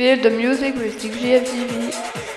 Feel the music with DGFTV.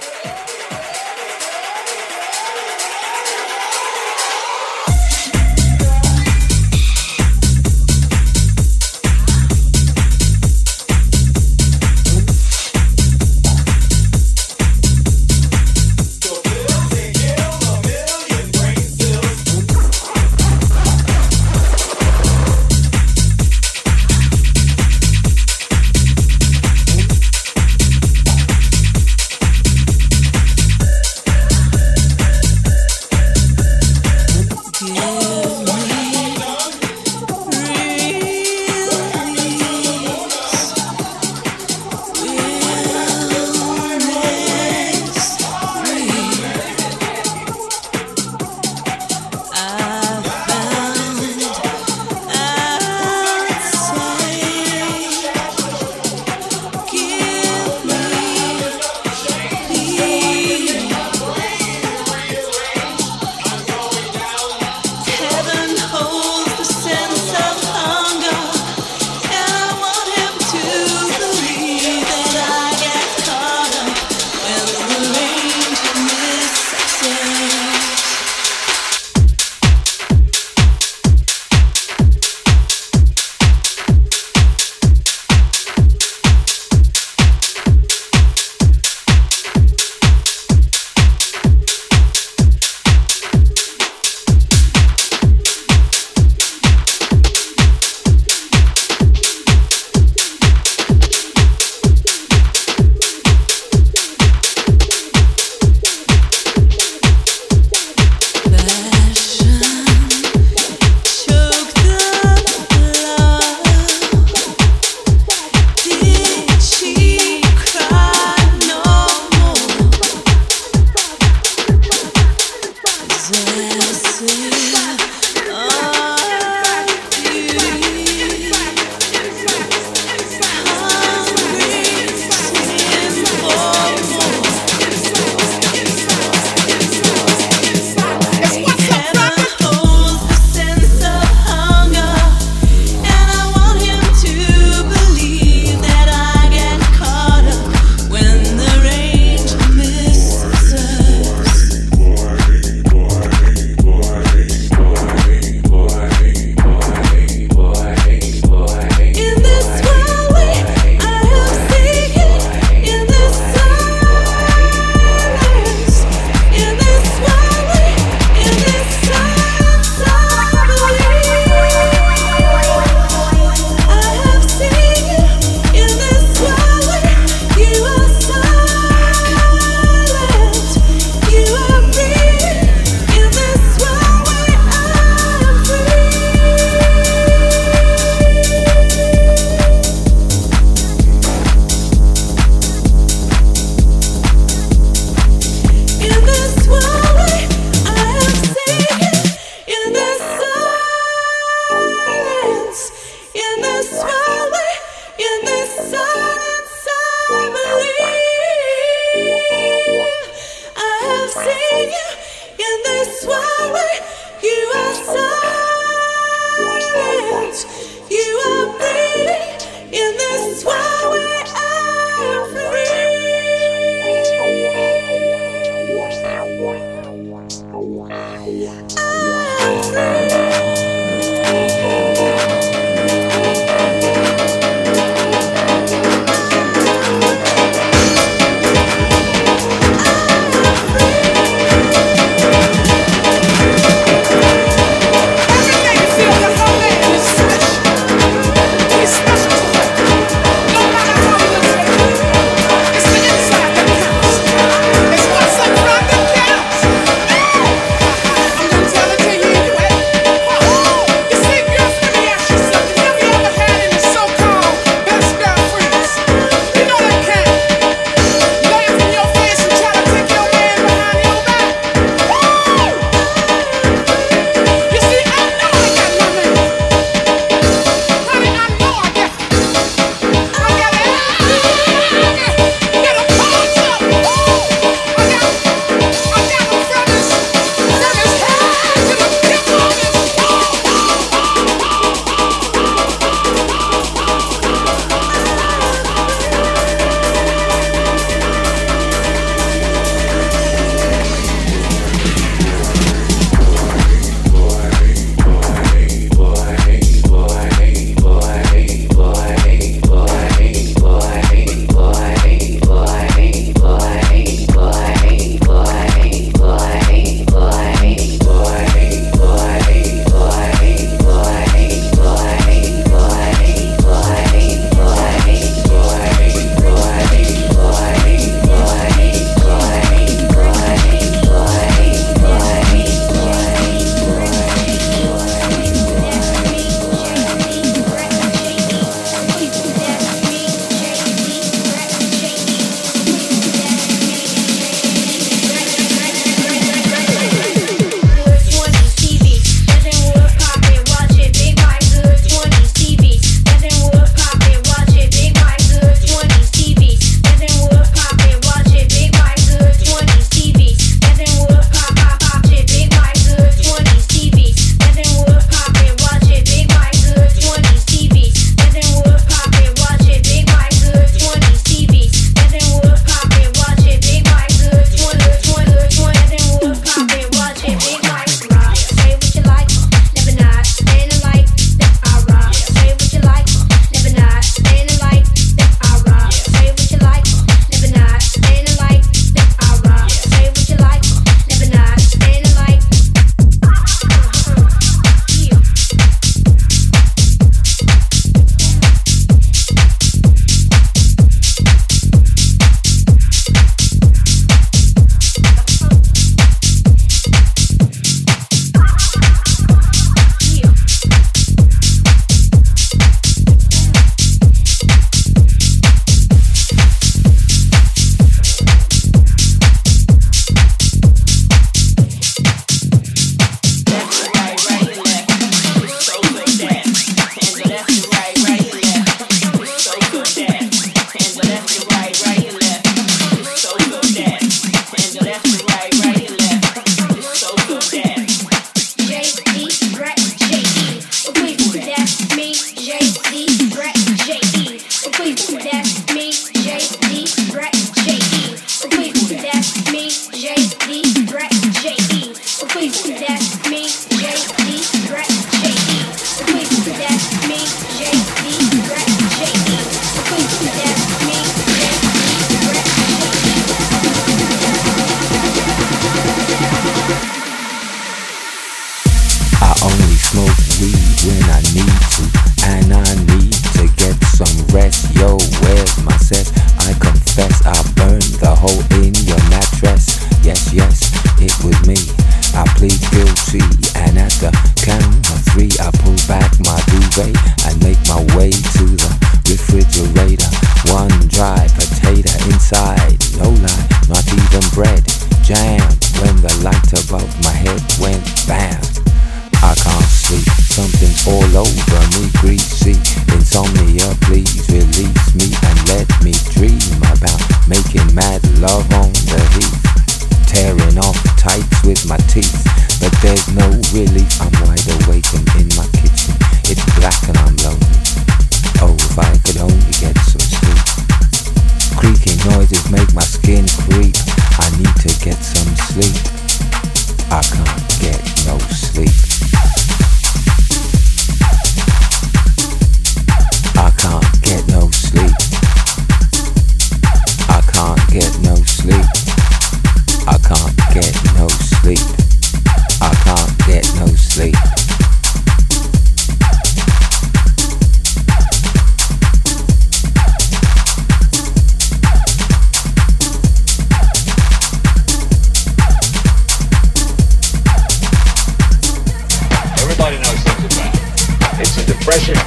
depression.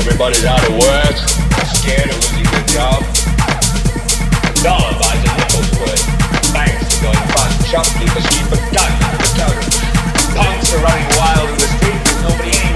Everybody's out of work, scared of losing their job. A dollar buys a nickel's worth. Banks are going bust, shopkeepers keep a gun on the counter. Punks are running wild in the streets with nobody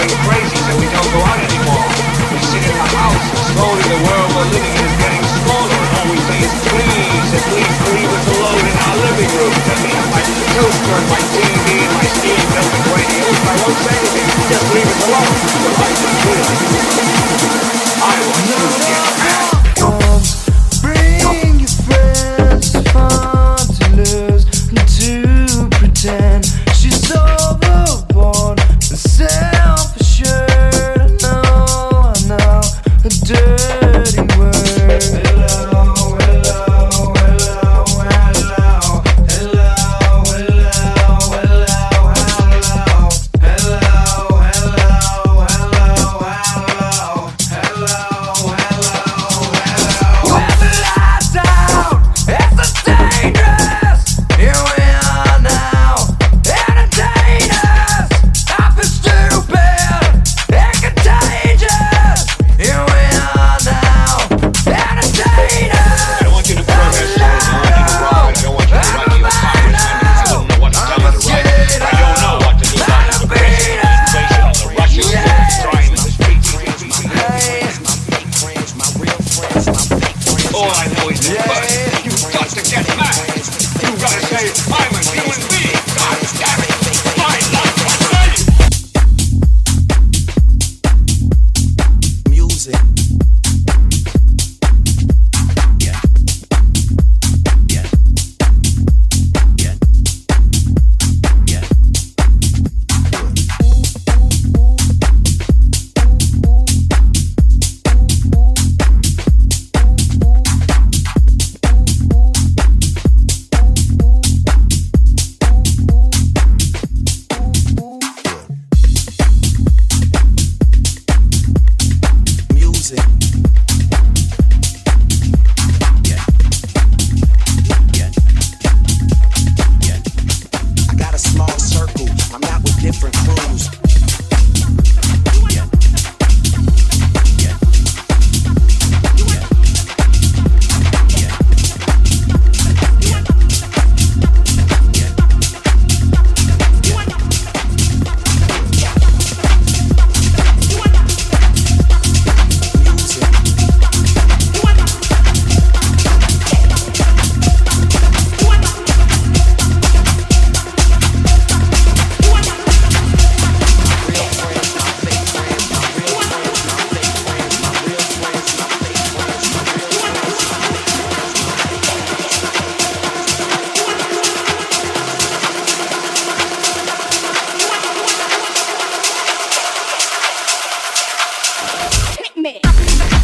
going crazy, so we don't go out anymore. We sit in the house, and slowly the world we're living in is getting smaller, and all we say is please, at least leave us alone in our living room. I mean, my toaster and my TV and my steam building radios, I won't say anything, just leave us alone. The life is good. I will to get out. me.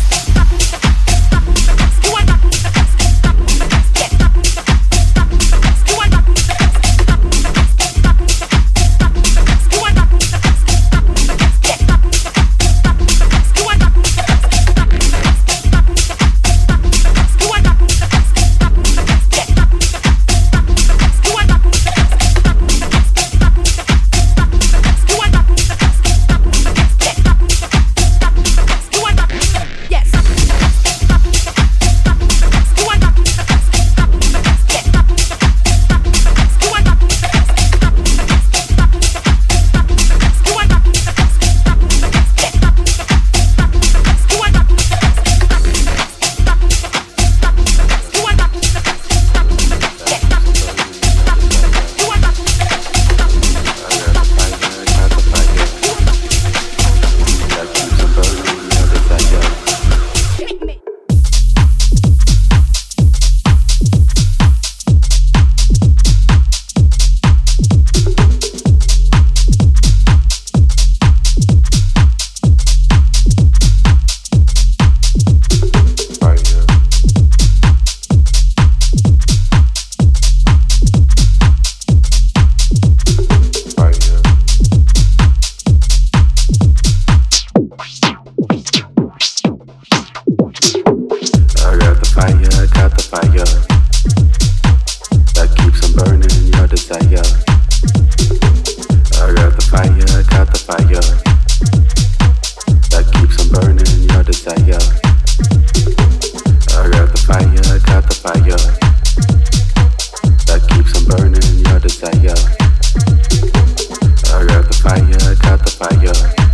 burning in your desire. I got the fire, I got the fire.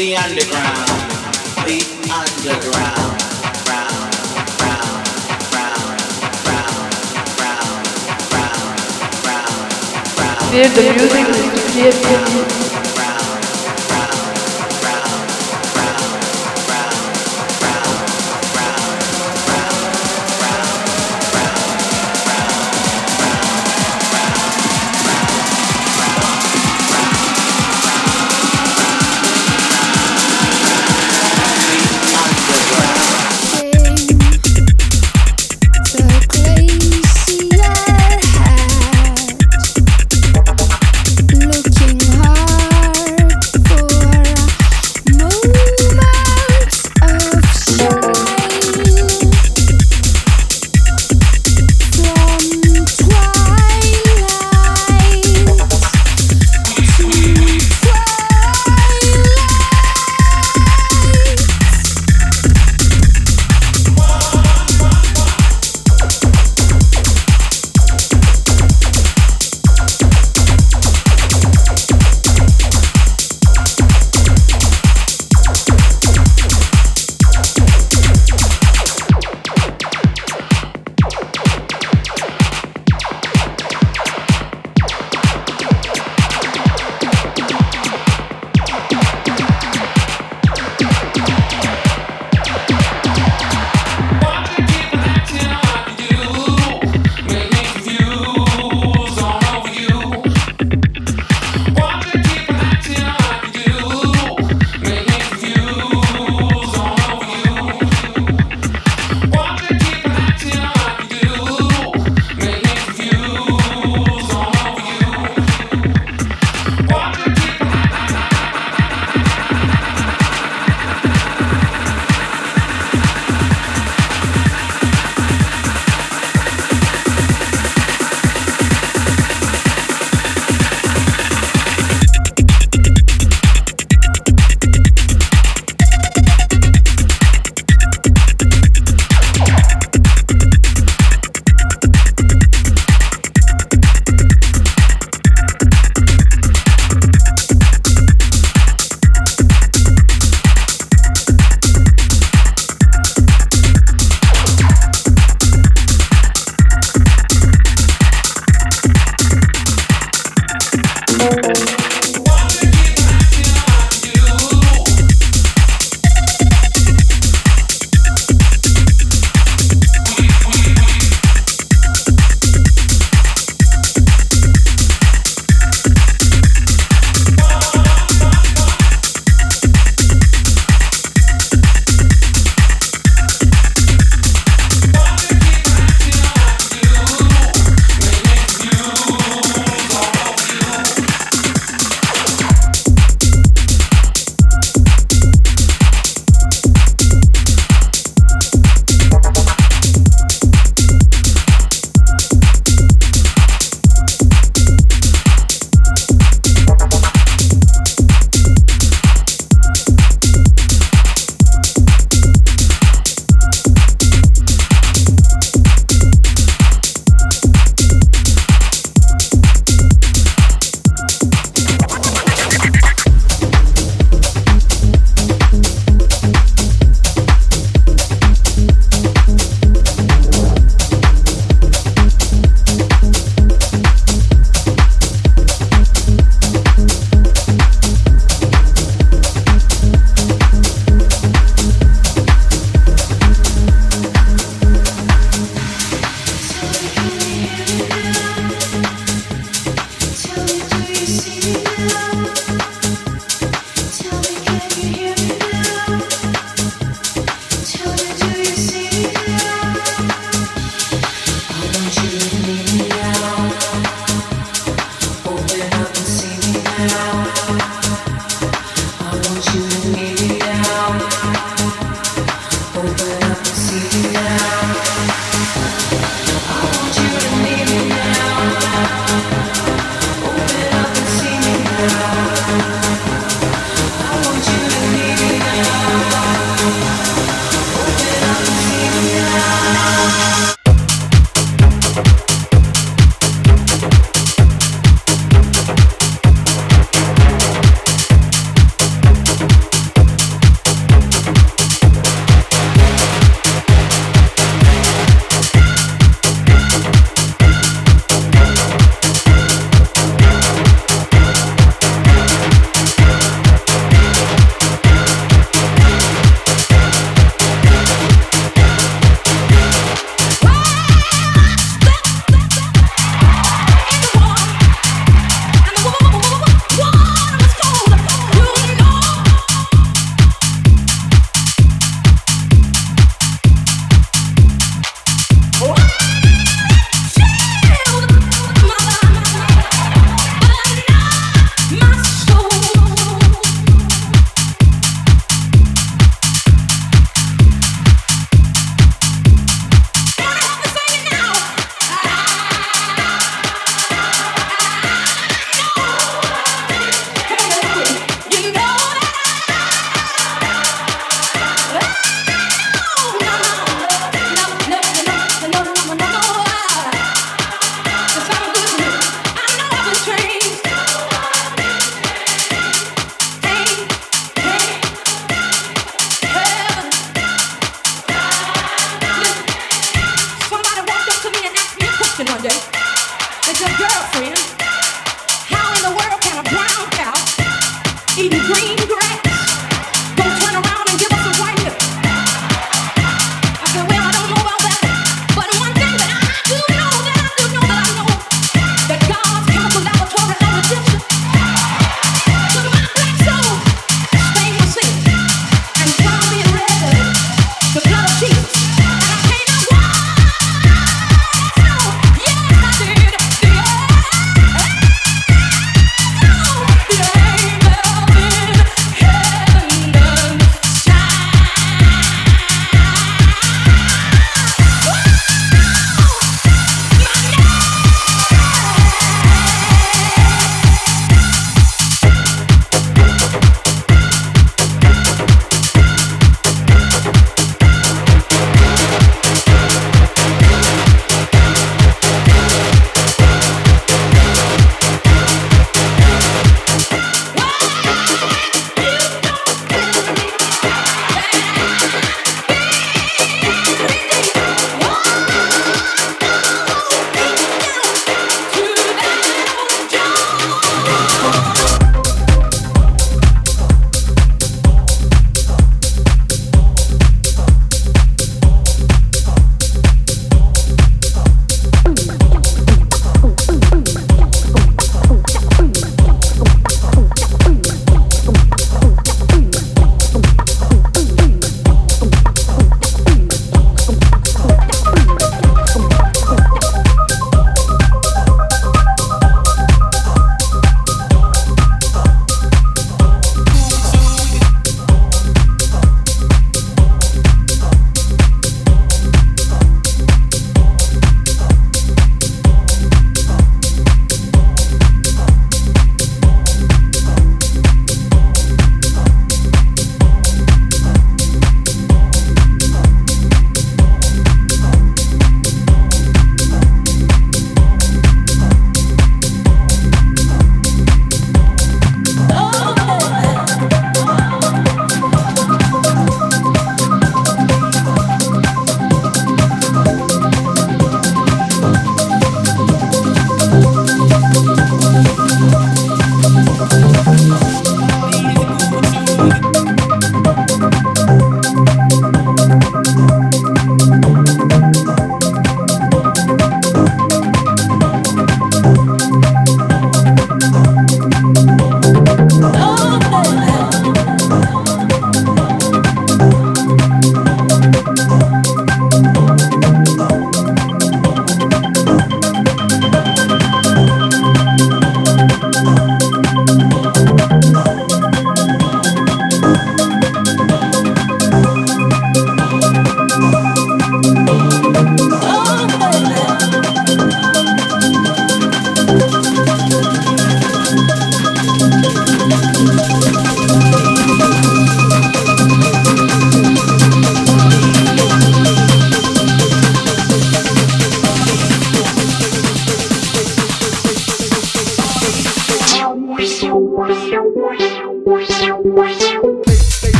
the underground, the underground. Fear the music, fear.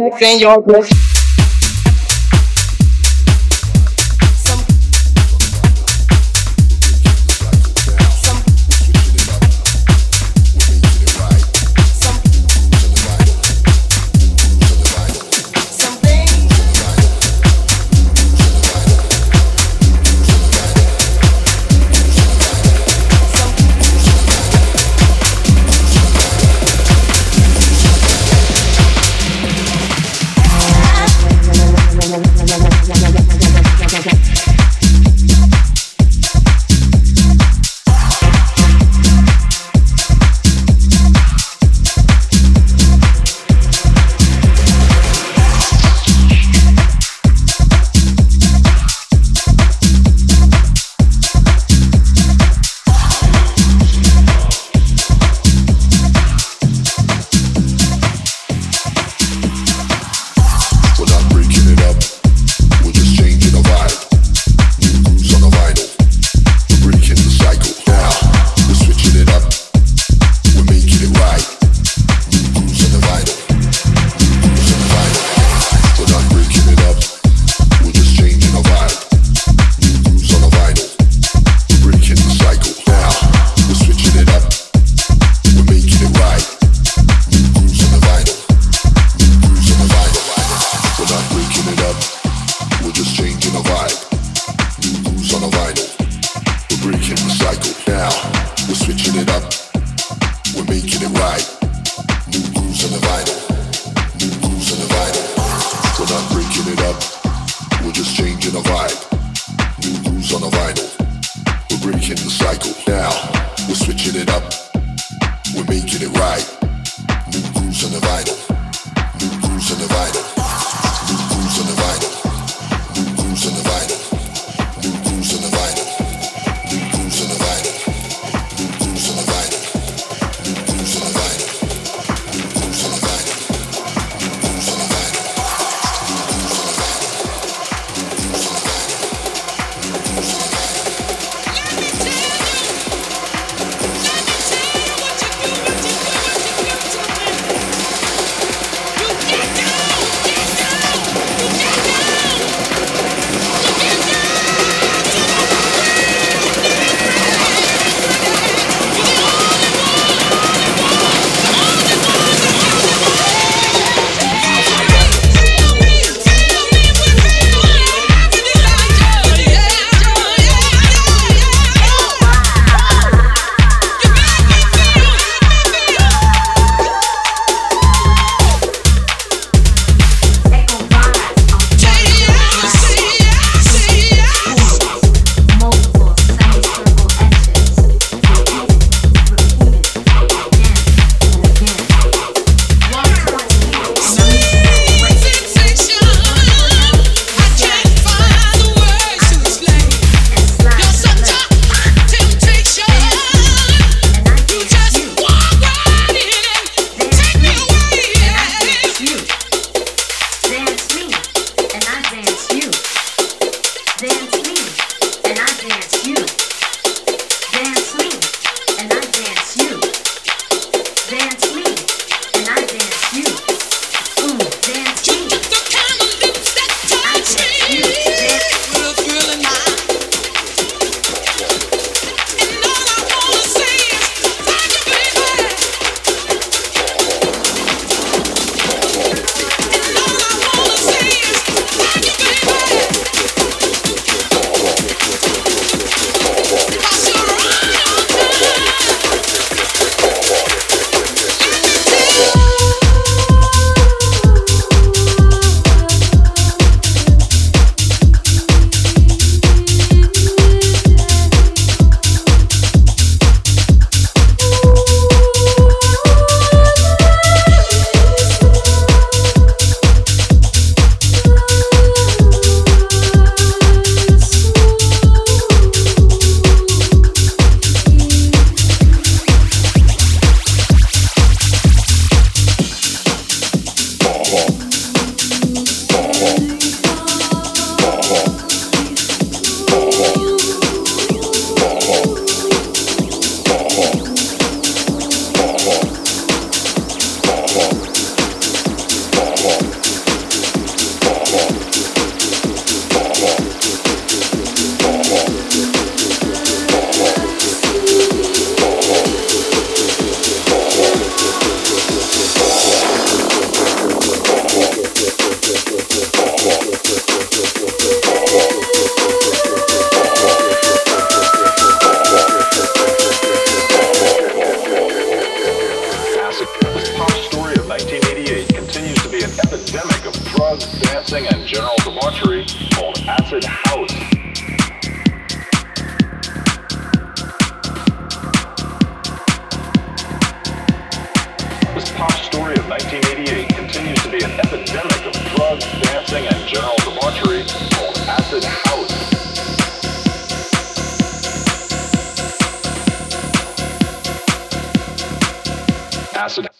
Talking out your neck epidemic of drugs, dancing, and general debauchery called acid house. Acid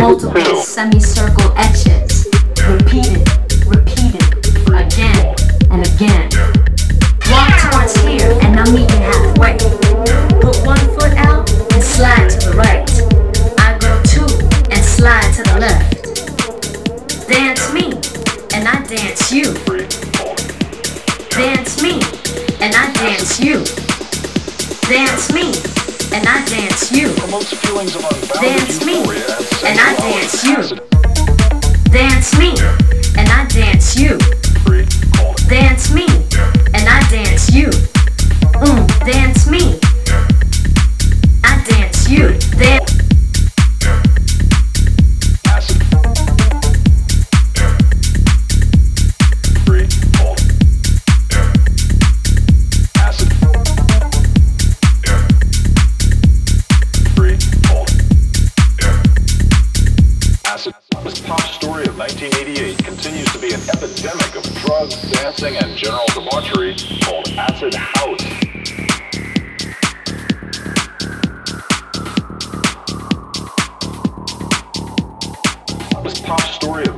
multiple semicircles.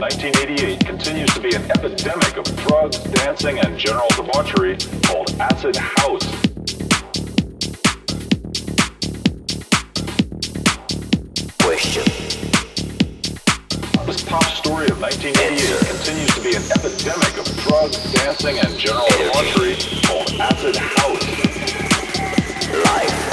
1988 continues to be an epidemic of drugs, dancing, and general debauchery called acid house. Question. This pop story of 1988 continues to be an epidemic of drugs, dancing, and general debauchery called acid house. Life.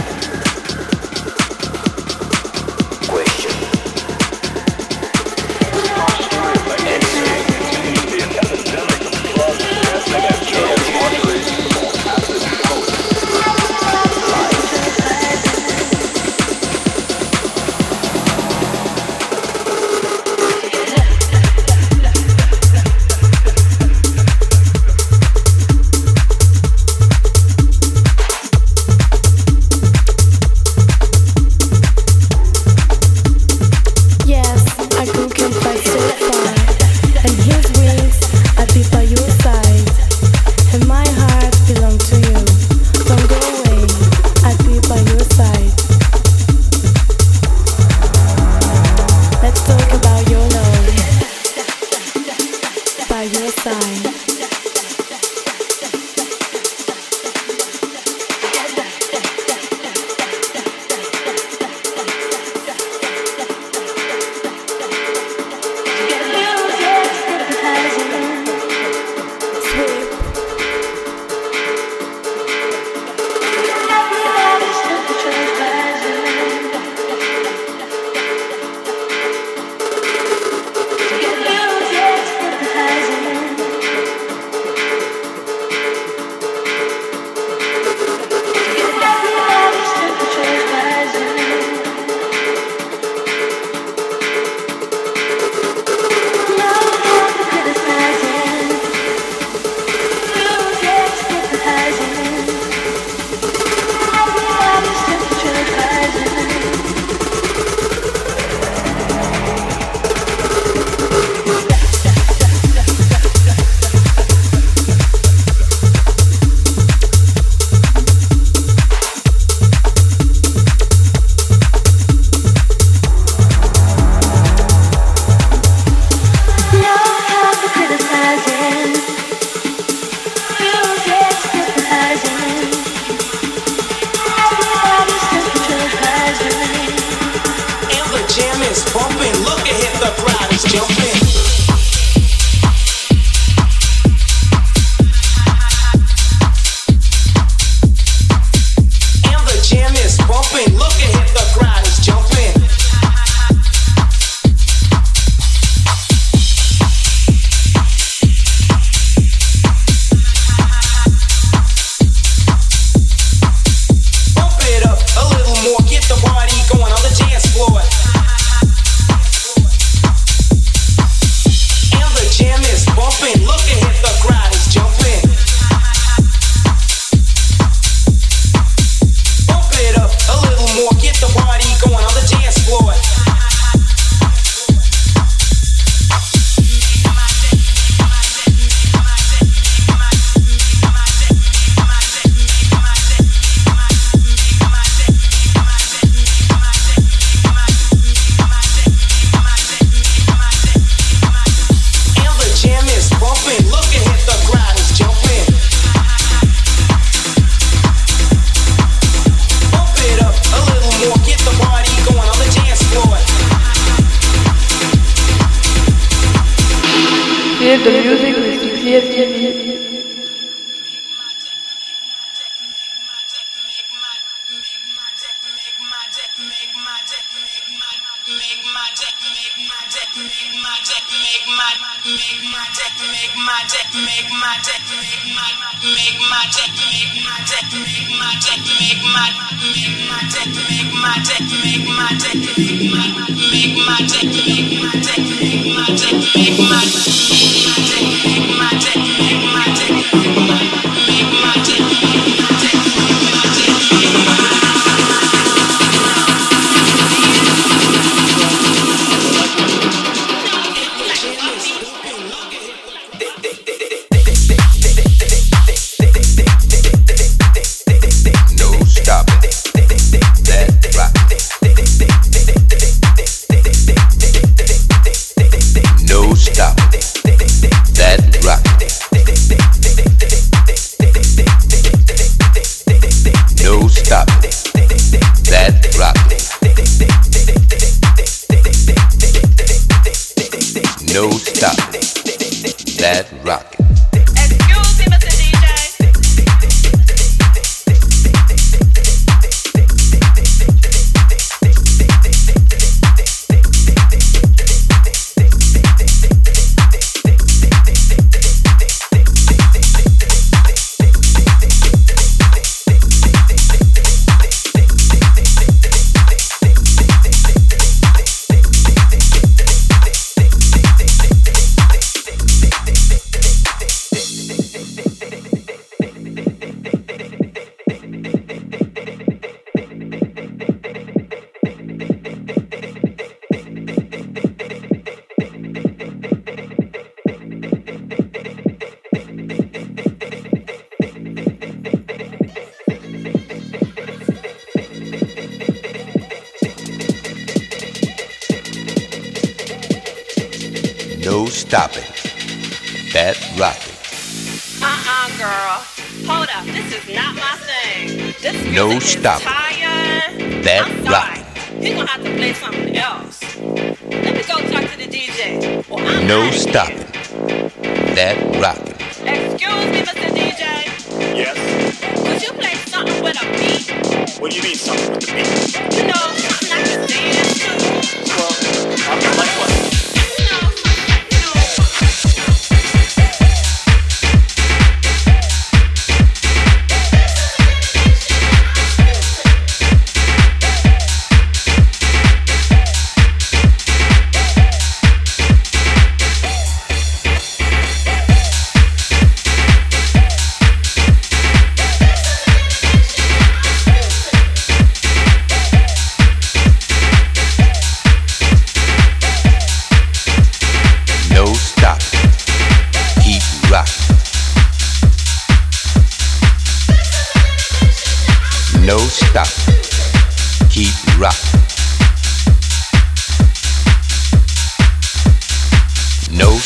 Music no stop. Keep rock. No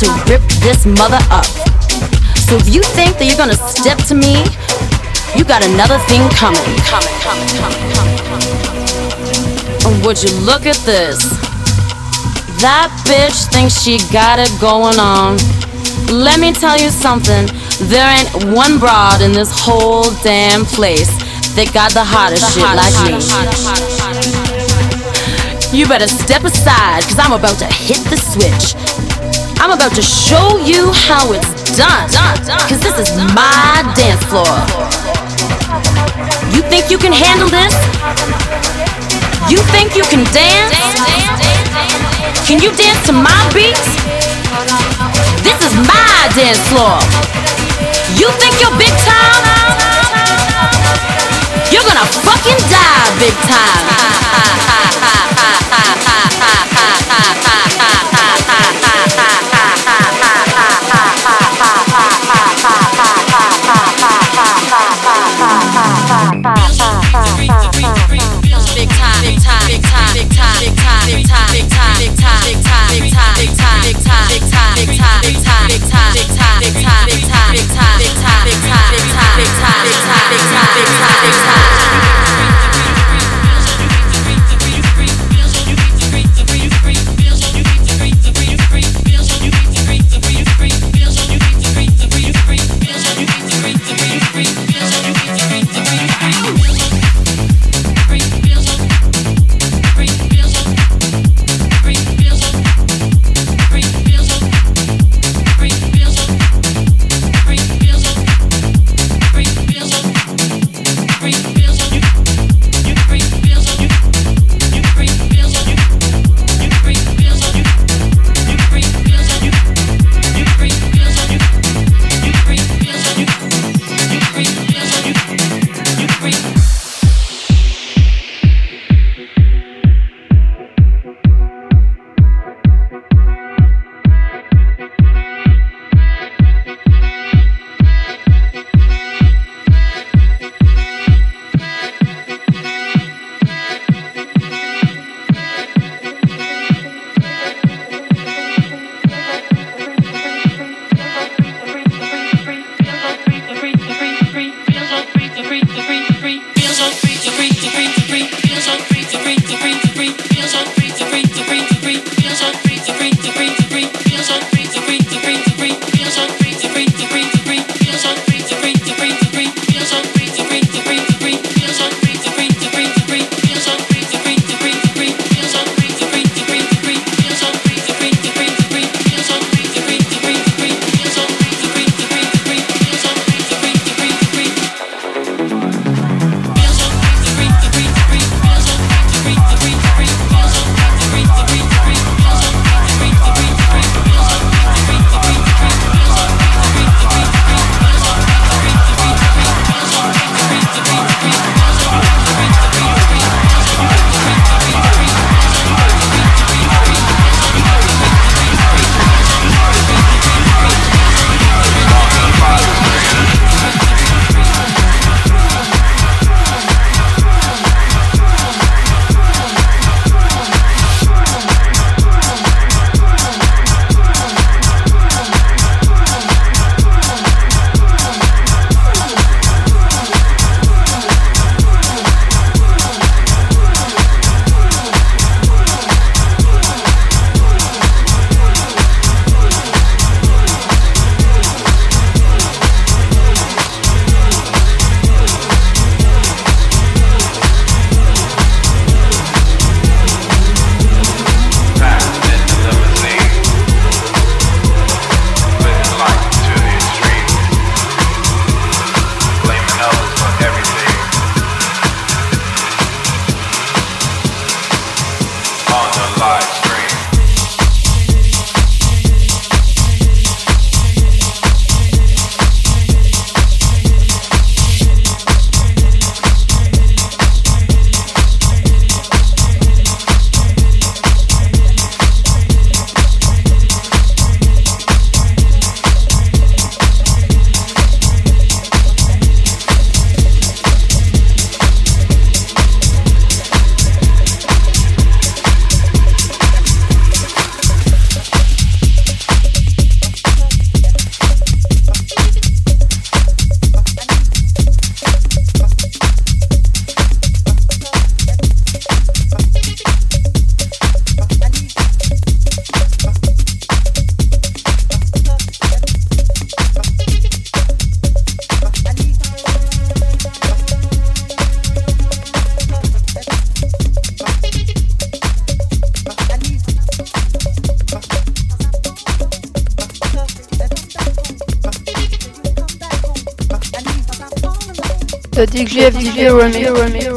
here to rip this mother up. So if you think that you're gonna step to me, you got another thing coming. Coming, coming, coming, coming, coming. Would you look at this? That bitch thinks she got it going on. Let me tell you something. There ain't one broad in this whole damn place that got the hottest shit like me. You better step aside, cause I'm about to hit the switch. I'm about to show you how it's done. Cause this is my dance floor. You think you can handle this? You think you can dance? Can you dance to my beats? This is my dance floor. You think you're big time? You're gonna fucking die big time. DJ FDV remix.